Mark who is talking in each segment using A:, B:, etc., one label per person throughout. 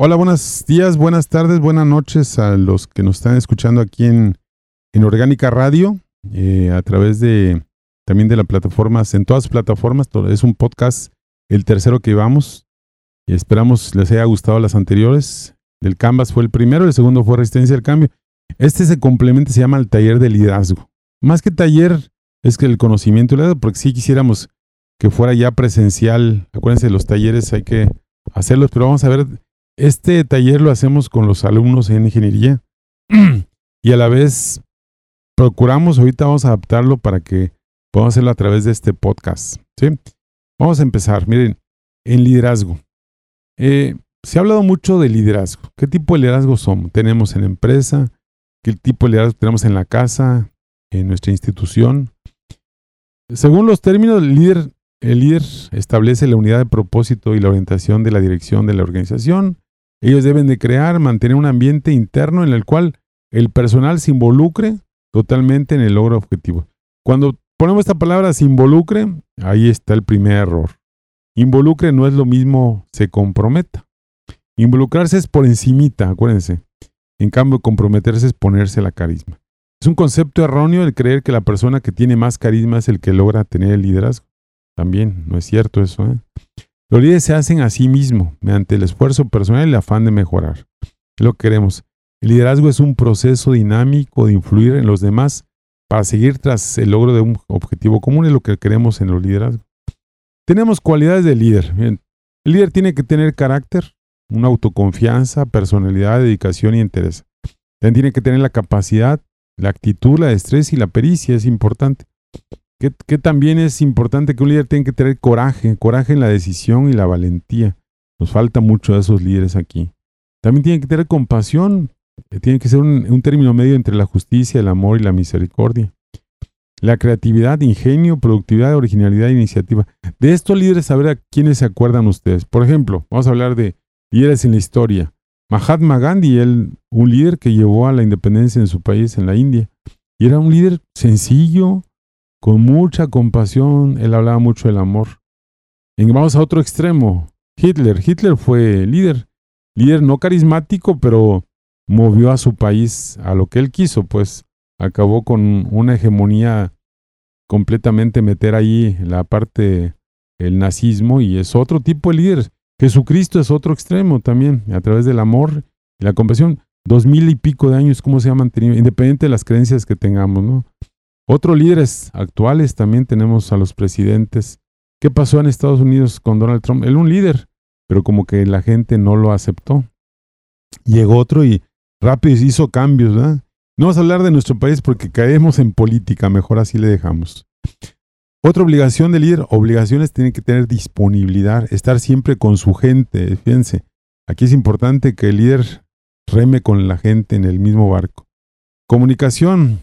A: Hola, buenos días, buenas tardes, buenas noches a los que nos están escuchando aquí en, en Orgánica Radio, eh, a través de también de las plataformas, en todas las plataformas, es un podcast, el tercero que llevamos, y esperamos les haya gustado las anteriores. El Canvas fue el primero, el segundo fue Resistencia al Cambio. Este se complementa, se llama el taller de liderazgo. Más que taller, es que el conocimiento, porque si quisiéramos que fuera ya presencial, acuérdense, los talleres hay que hacerlos, pero vamos a ver, este taller lo hacemos con los alumnos en ingeniería y a la vez procuramos, ahorita vamos a adaptarlo para que podamos hacerlo a través de este podcast. ¿sí? Vamos a empezar, miren, en liderazgo. Eh, se ha hablado mucho de liderazgo. ¿Qué tipo de liderazgo somos? Tenemos en la empresa, qué tipo de liderazgo tenemos en la casa, en nuestra institución. Según los términos, el líder, el líder establece la unidad de propósito y la orientación de la dirección de la organización. Ellos deben de crear, mantener un ambiente interno en el cual el personal se involucre totalmente en el logro objetivo. Cuando ponemos esta palabra se involucre, ahí está el primer error. Involucre no es lo mismo se comprometa. Involucrarse es por encimita, acuérdense. En cambio, comprometerse es ponerse la carisma. Es un concepto erróneo el creer que la persona que tiene más carisma es el que logra tener el liderazgo. También no es cierto eso. ¿eh? Los líderes se hacen a sí mismos mediante el esfuerzo personal y el afán de mejorar. Es lo que queremos. El liderazgo es un proceso dinámico de influir en los demás para seguir tras el logro de un objetivo común. Es lo que queremos en los liderazgos. Tenemos cualidades de líder. el líder tiene que tener carácter, una autoconfianza, personalidad, dedicación y interés. También tiene que tener la capacidad la actitud, la destreza y la pericia es importante. Que, también es importante que un líder tenga que tener coraje, coraje en la decisión y la valentía. Nos falta mucho de esos líderes aquí. También tiene que tener compasión, tiene que ser un, término medio entre la justicia, el amor y la misericordia. La creatividad, ingenio, productividad, originalidad iniciativa. De estos líderes, a ver a quiénes se acuerdan ustedes. Por ejemplo, vamos a hablar de líderes en la historia. Mahatma Gandhi, él, un líder que llevó a la independencia en su país, en la India, y era un líder sencillo, con mucha compasión, él hablaba mucho del amor. Y vamos a otro extremo, Hitler. Hitler fue líder, líder no carismático, pero movió a su país a lo que él quiso, pues acabó con una hegemonía completamente meter ahí la parte el nazismo y es otro tipo de líder. Jesucristo es otro extremo también, a través del amor y la compasión. Dos mil y pico de años, ¿cómo se ha mantenido? Independiente de las creencias que tengamos, ¿no? Otros líderes actuales también tenemos a los presidentes. ¿Qué pasó en Estados Unidos con Donald Trump? Él un líder, pero como que la gente no lo aceptó. Llegó otro y rápido hizo cambios, ¿verdad? No vamos a hablar de nuestro país porque caemos en política, mejor así le dejamos. Otra obligación del líder, obligaciones tienen que tener disponibilidad, estar siempre con su gente. Fíjense, aquí es importante que el líder reme con la gente en el mismo barco. Comunicación,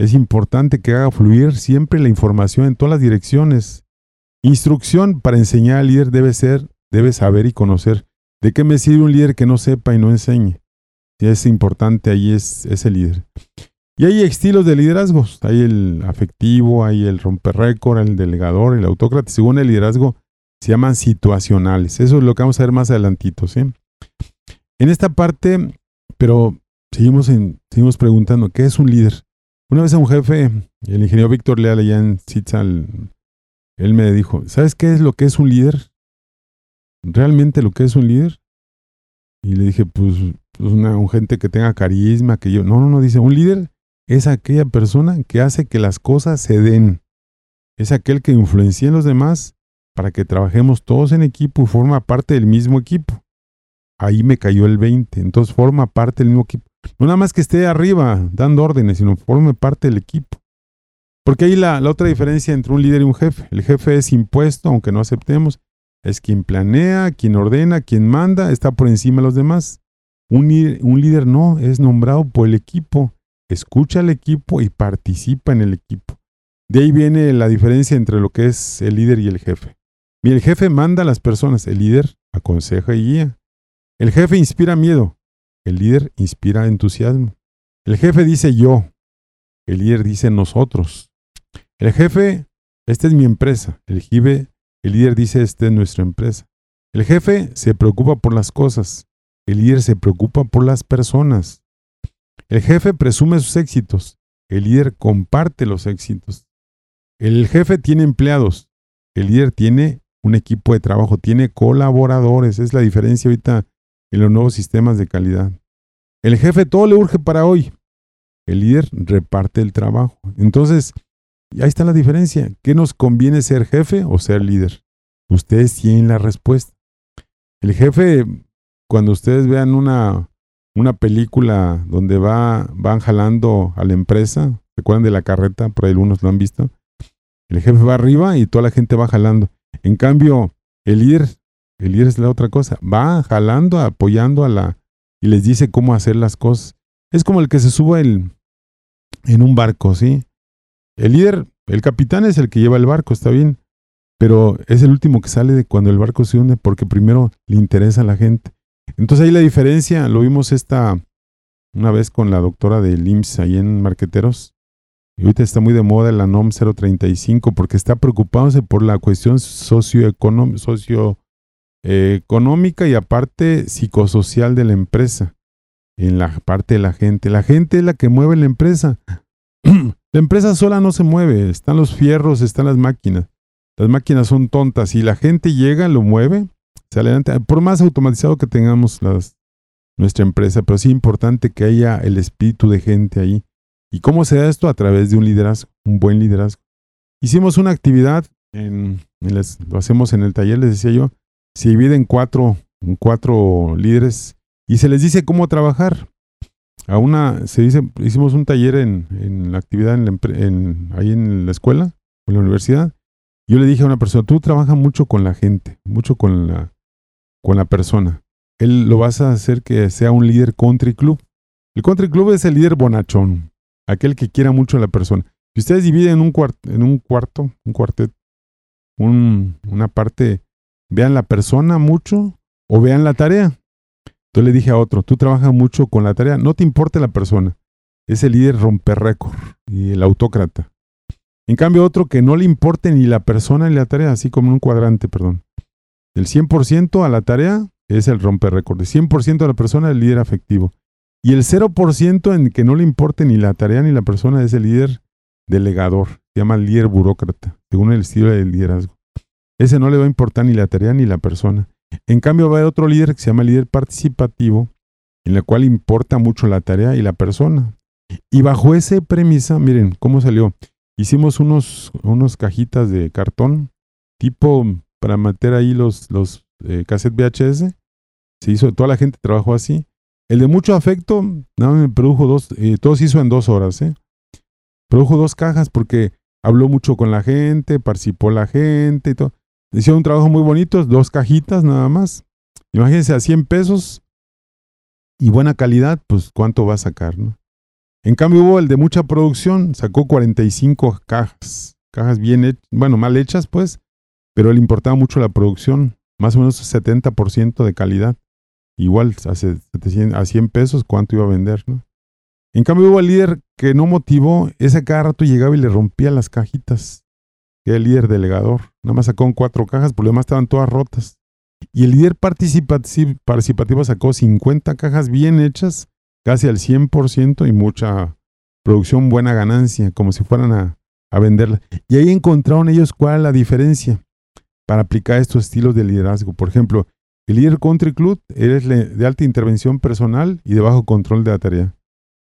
A: es importante que haga fluir siempre la información en todas las direcciones. Instrucción para enseñar al líder debe ser, debe saber y conocer. ¿De qué me sirve un líder que no sepa y no enseñe? Si es importante, ahí es, es el líder. Y hay estilos de liderazgos. Hay el afectivo, hay el romper récord, el delegador, el autócrata. Según el liderazgo, se llaman situacionales. Eso es lo que vamos a ver más adelantito. ¿sí? En esta parte, pero seguimos, en, seguimos preguntando, ¿qué es un líder? Una vez a un jefe, el ingeniero Víctor Leal allá en Sitzal, él me dijo, ¿sabes qué es lo que es un líder? ¿Realmente lo que es un líder? Y le dije, pues, pues una, un gente que tenga carisma, que yo... No, no, no, dice, un líder es aquella persona que hace que las cosas se den. Es aquel que influencia en los demás para que trabajemos todos en equipo y forma parte del mismo equipo. Ahí me cayó el 20. Entonces forma parte del mismo equipo. No nada más que esté arriba dando órdenes, sino forme parte del equipo. Porque ahí la, otra diferencia entre un líder y un jefe. El jefe es impuesto, aunque no aceptemos. Es quien planea, quien ordena, quien manda, está por encima de los demás. Un, un líder no, es nombrado por el equipo escucha al equipo y participa en el equipo. De ahí viene la diferencia entre lo que es el líder y el jefe. Mira, el jefe manda a las personas, el líder aconseja y guía. El jefe inspira miedo, el líder inspira entusiasmo. El jefe dice yo, el líder dice nosotros. El jefe, esta es mi empresa. El jefe, el líder dice esta es nuestra empresa. El jefe se preocupa por las cosas. el líder se preocupa por las personas. El jefe presume sus éxitos, el líder comparte los éxitos. El jefe tiene empleados, el líder tiene un equipo de trabajo, tiene colaboradores. Es la diferencia ahorita en los nuevos sistemas de calidad. El jefe todo le urge para hoy. El líder reparte el trabajo. Entonces, ahí está la diferencia. ¿Qué nos conviene ser jefe o ser líder? Ustedes tienen la respuesta. El jefe, cuando ustedes vean una, una película donde va, van jalando a la empresa, ¿se acuerdan de la carreta? Por ahí algunos lo han visto. El jefe va arriba y toda la gente va jalando. En cambio, el líder, el líder es la otra cosa, va jalando, apoyando a la, y les dice cómo hacer las cosas. Es como el que se suba el, en un barco, ¿sí? El líder, el capitán es el que lleva el barco, está bien, pero es el último que sale de cuando el barco se hunde porque primero le interesa a la gente. Entonces ahí la diferencia, lo vimos esta una vez con la doctora de IMSS ahí en Marqueteros, y ahorita está muy de moda la NOM 035 porque está preocupándose por la cuestión socioeconómica socio, económica y aparte psicosocial de la empresa, en la parte de la gente. La gente es la que mueve la empresa. la empresa sola no se mueve, están los fierros, están las máquinas. Las máquinas son tontas y la gente llega, lo mueve, se adelanta. Por más automatizado que tengamos nuestra empresa, pero sí es importante que haya el espíritu de gente ahí ¿Y cómo se da esto? A través de un liderazgo, un buen liderazgo. Hicimos una actividad, en, lo hacemos en el taller, les decía yo, se divide en cuatro, cuatro líderes y se les dice cómo trabajar. A una, se dice, hicimos un taller en, la actividad en ahí en la escuela, en la universidad. Yo le dije a una persona, tú trabajas mucho con la gente, mucho con la, con la persona. Él lo vas a hacer que sea un líder country club. El country club es el líder bonachón, aquel que quiera mucho a la persona. Si ustedes dividen en un, en un cuarto, un cuarteto, una parte, vean la persona mucho o vean la tarea. Entonces le dije a otro, tú trabajas mucho con la tarea, no te importa la persona. Es el líder romper récord y el autócrata. En cambio, otro que no le importe ni la persona ni la tarea, así como un cuadrante, perdón. Del 100% a la tarea es el romper récord. Del 100% a la persona, el líder afectivo. Y el 0% en que no le importe ni la tarea ni la persona es el líder delegador. Se llama líder burócrata, según el estilo del liderazgo. Ese no le va a importar ni la tarea ni la persona. En cambio, va a haber otro líder que se llama líder participativo, en el cual importa mucho la tarea y la persona. Y bajo esa premisa, miren cómo salió. Hicimos unos, cajitas de cartón, tipo para meter ahí los, los eh, cassettes VHS. Se hizo, toda la gente trabajó así. El de mucho afecto, nada me produjo dos, eh, todo se hizo en dos horas, ¿eh? Produjo dos cajas porque habló mucho con la gente, participó la gente y todo. Hicieron un trabajo muy bonito, dos cajitas nada más. Imagínense a 100 pesos y buena calidad, pues cuánto va a sacar, ¿no? En cambio hubo el de mucha producción, sacó 45 cajas, cajas bien bueno, mal hechas pues, pero le importaba mucho la producción, más o menos 70% de calidad igual a 100 pesos, ¿cuánto iba a vender? ¿no? En cambio hubo el líder que no motivó, ese cada rato llegaba y le rompía las cajitas. Era el líder delegador. Nada más sacó cuatro cajas, por lo demás estaban todas rotas. Y el líder participativo sacó 50 cajas bien hechas, casi al 100% y mucha producción, buena ganancia, como si fueran a, a venderla. Y ahí encontraron ellos cuál es la diferencia para aplicar estos estilos de liderazgo. Por ejemplo, el líder country club es de alta intervención personal y de bajo control de la tarea.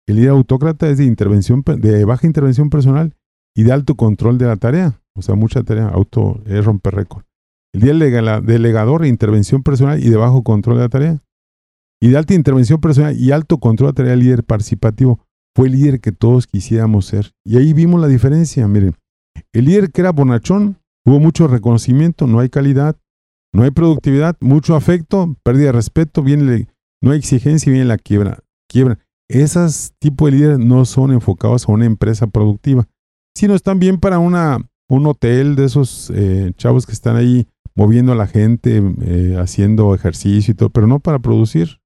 A: El líder autócrata es de, intervención, de baja intervención personal y de alto control de la tarea. O sea, mucha tarea, auto es romper récord. El líder delegador de intervención personal y de bajo control de la tarea. Y de alta intervención personal y alto control de la tarea, líder participativo. Fue el líder que todos quisiéramos ser. Y ahí vimos la diferencia, miren. El líder que era bonachón, hubo mucho reconocimiento, no hay calidad, no hay productividad, mucho afecto, pérdida de respeto, viene, no hay exigencia y viene la quiebra. quiebra. Esos tipos de líderes no son enfocados a una empresa productiva, sino están bien para una, un hotel de esos eh, chavos que están ahí moviendo a la gente, eh, haciendo ejercicio y todo, pero no para producir.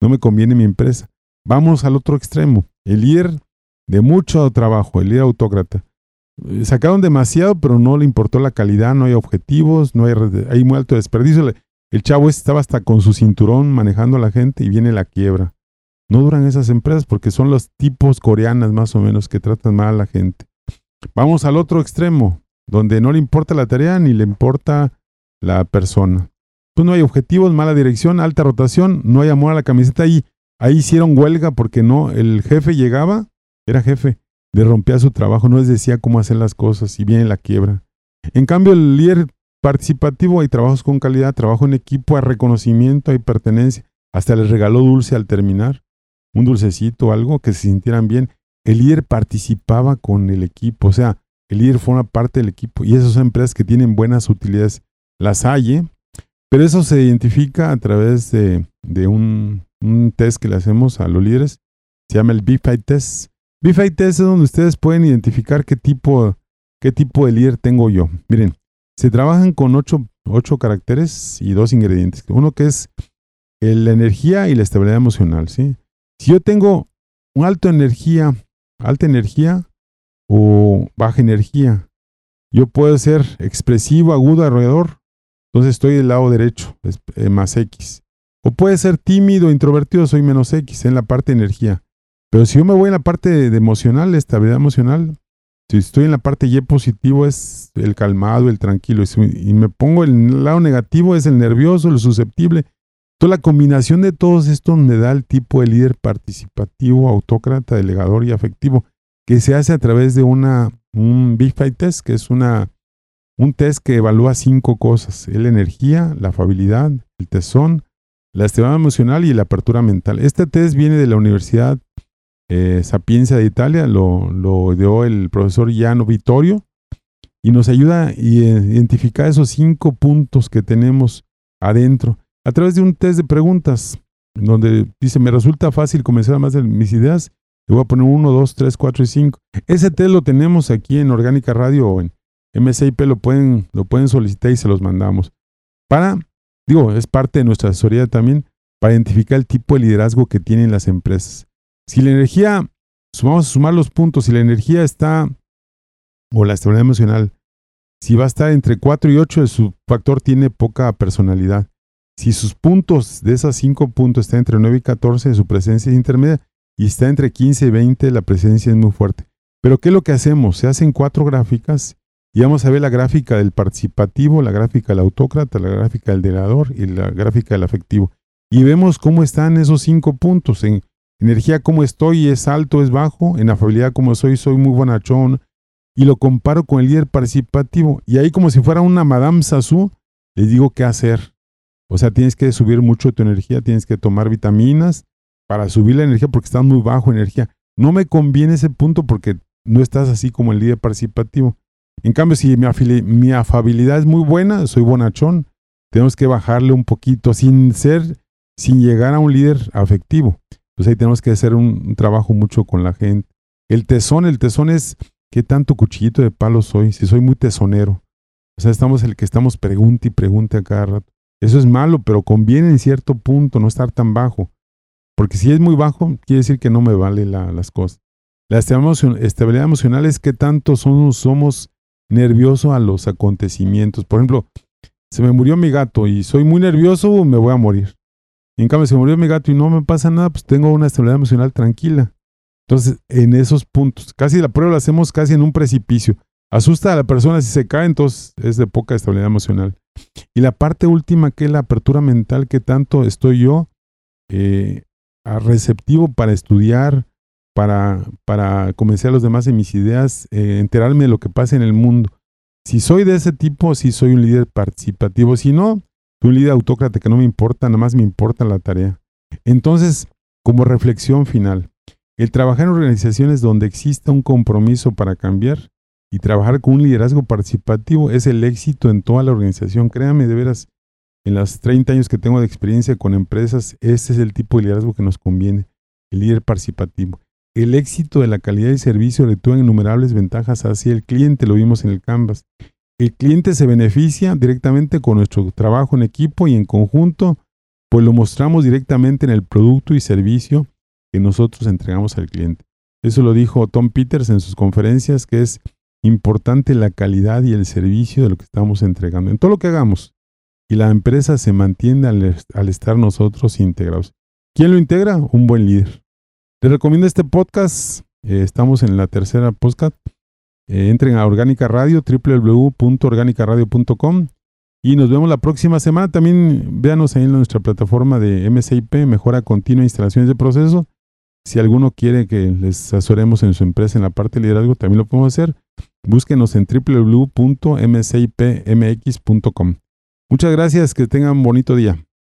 A: No me conviene mi empresa. Vamos al otro extremo. El líder de mucho trabajo, el líder autócrata. Eh, sacaron demasiado, pero no le importó la calidad, no hay objetivos, no hay, hay muy alto desperdicio. el chavo estaba hasta con su cinturón manejando a la gente y viene la quiebra. No duran esas empresas porque son los tipos coreanas más o menos que tratan mal a la gente. Vamos al otro extremo, donde no le importa la tarea ni le importa la persona. Pues no hay objetivos, mala dirección, alta rotación, no hay amor a la camiseta. Ahí, ahí hicieron huelga porque no, el jefe llegaba, era jefe, le rompía su trabajo, no les decía cómo hacer las cosas y viene la quiebra. En cambio, el líder participativo hay trabajos con calidad, trabajo en equipo, hay reconocimiento, hay pertenencia. Hasta les regaló dulce al terminar, un dulcecito, algo que se sintieran bien. El líder participaba con el equipo, o sea, el líder forma parte del equipo y esas empresas que tienen buenas utilidades. Las hay, ¿eh? pero eso se identifica a través de, un, test que le hacemos a los líderes. Se llama el B5 Test. B5 Test es donde ustedes pueden identificar qué tipo, qué tipo de líder tengo yo. Miren, se trabajan con ocho, caracteres y dos ingredientes. Uno que es la energía y la estabilidad emocional. ¿sí? Si yo tengo un alto energía, alta energía o baja energía, yo puedo ser expresivo, agudo, arrollador, entonces estoy del lado derecho, eh, más X. O puede ser tímido, introvertido, soy menos X en la parte de energía. Pero si yo me voy en la parte de, emocional, estabilidad emocional, si estoy en la parte Y positivo es el calmado, el tranquilo. Y, me pongo en el lado negativo es el nervioso, el susceptible. Toda la combinación de todos estos me da el tipo de líder participativo, autócrata, delegador y afectivo, que se hace a través de una, un Big Fight Test, que es una, un test que evalúa cinco cosas. La energía, la afabilidad, el tesón, la estabilidad emocional y la apertura mental. Este test viene de la Universidad eh, Sapienza de Italia, lo, lo dio el profesor Giano Vittorio y nos ayuda a identificar esos cinco puntos que tenemos adentro a través de un test de preguntas donde dice, me resulta fácil comenzar más de mis ideas. Le voy a poner uno, dos, tres, cuatro y cinco. Ese test lo tenemos aquí en Orgánica Radio o en MSIP, lo pueden, lo pueden solicitar y se los mandamos. Para, digo, es parte de nuestra asesoría también, para identificar el tipo de liderazgo que tienen las empresas. Si la energía, vamos a sumar los puntos, si la energía está, o la estabilidad emocional, si va a estar entre 4 y 8, su factor tiene poca personalidad. Si sus puntos de esas 5 puntos están entre 9 y 14, su presencia es intermedia. Y está entre 15 y 20, la presencia es muy fuerte. Pero ¿qué es lo que hacemos? Se hacen cuatro gráficas y vamos a ver la gráfica del participativo, la gráfica del autócrata, la gráfica del delador y la gráfica del afectivo. Y vemos cómo están esos cinco puntos. En energía cómo estoy, es alto, es bajo. En afabilidad como soy, soy muy bonachón. Y lo comparo con el líder participativo. Y ahí como si fuera una Madame Sassou, les digo qué hacer. O sea, tienes que subir mucho tu energía, tienes que tomar vitaminas para subir la energía porque estás muy bajo energía. No me conviene ese punto porque no estás así como el líder participativo. En cambio, si mi, mi afabilidad es muy buena, soy bonachón, tenemos que bajarle un poquito sin ser, sin llegar a un líder afectivo. Pues ahí tenemos que hacer un, trabajo mucho con la gente. El tesón, el tesón es qué tanto cuchillito de palo soy, si soy muy tesonero. O sea, estamos el que estamos pregunte y pregunte a cada rato. Eso es malo, pero conviene en cierto punto no estar tan bajo. Porque si es muy bajo, quiere decir que no me vale las cosas. La estabilidad emocional es que tanto somos, nerviosos a los acontecimientos. Por ejemplo, se me murió mi gato y soy muy nervioso, me voy a morir. En cambio, se murió mi gato y no me pasa nada, pues tengo una estabilidad emocional tranquila. Entonces, en esos puntos, casi la prueba la hacemos casi en un precipicio. Asusta a la persona si se cae, entonces es de poca estabilidad emocional. Y la parte última, que es la apertura mental, que tanto estoy yo eh, receptivo para estudiar, para, para convencer a los demás de mis ideas, eh, enterarme de lo que pasa en el mundo. Si soy de ese tipo, si soy un líder participativo. Si no, un líder autócrata que no me importa, nada más me importa la tarea. Entonces, como reflexión final, el trabajar en organizaciones donde exista un compromiso para cambiar y trabajar con un liderazgo participativo es el éxito en toda la organización. Créame, de veras, en los 30 años que tengo de experiencia con empresas, ese es el tipo de liderazgo que nos conviene, el líder participativo. El éxito de la calidad de servicio le tuvo innumerables ventajas hacia el cliente, lo vimos en el Canvas. El cliente se beneficia directamente con nuestro trabajo en equipo y en conjunto, pues lo mostramos directamente en el producto y servicio que nosotros entregamos al cliente. Eso lo dijo Tom Peters en sus conferencias, que es importante la calidad y el servicio de lo que estamos entregando. En todo lo que hagamos, y la empresa se mantiene al, estar nosotros integrados. ¿Quién lo integra? Un buen líder. Les recomiendo este podcast. Eh, estamos en la tercera podcast. Eh, entren a Orgánica Radio, www.organicaradio.com y nos vemos la próxima semana. También véanos ahí en nuestra plataforma de MSIP, Mejora Continua Instalaciones de Proceso. Si alguno quiere que les asesoremos en su empresa en la parte de liderazgo, también lo podemos hacer. Búsquenos en www.msipmx.com. Muchas gracias, que tengan bonito día.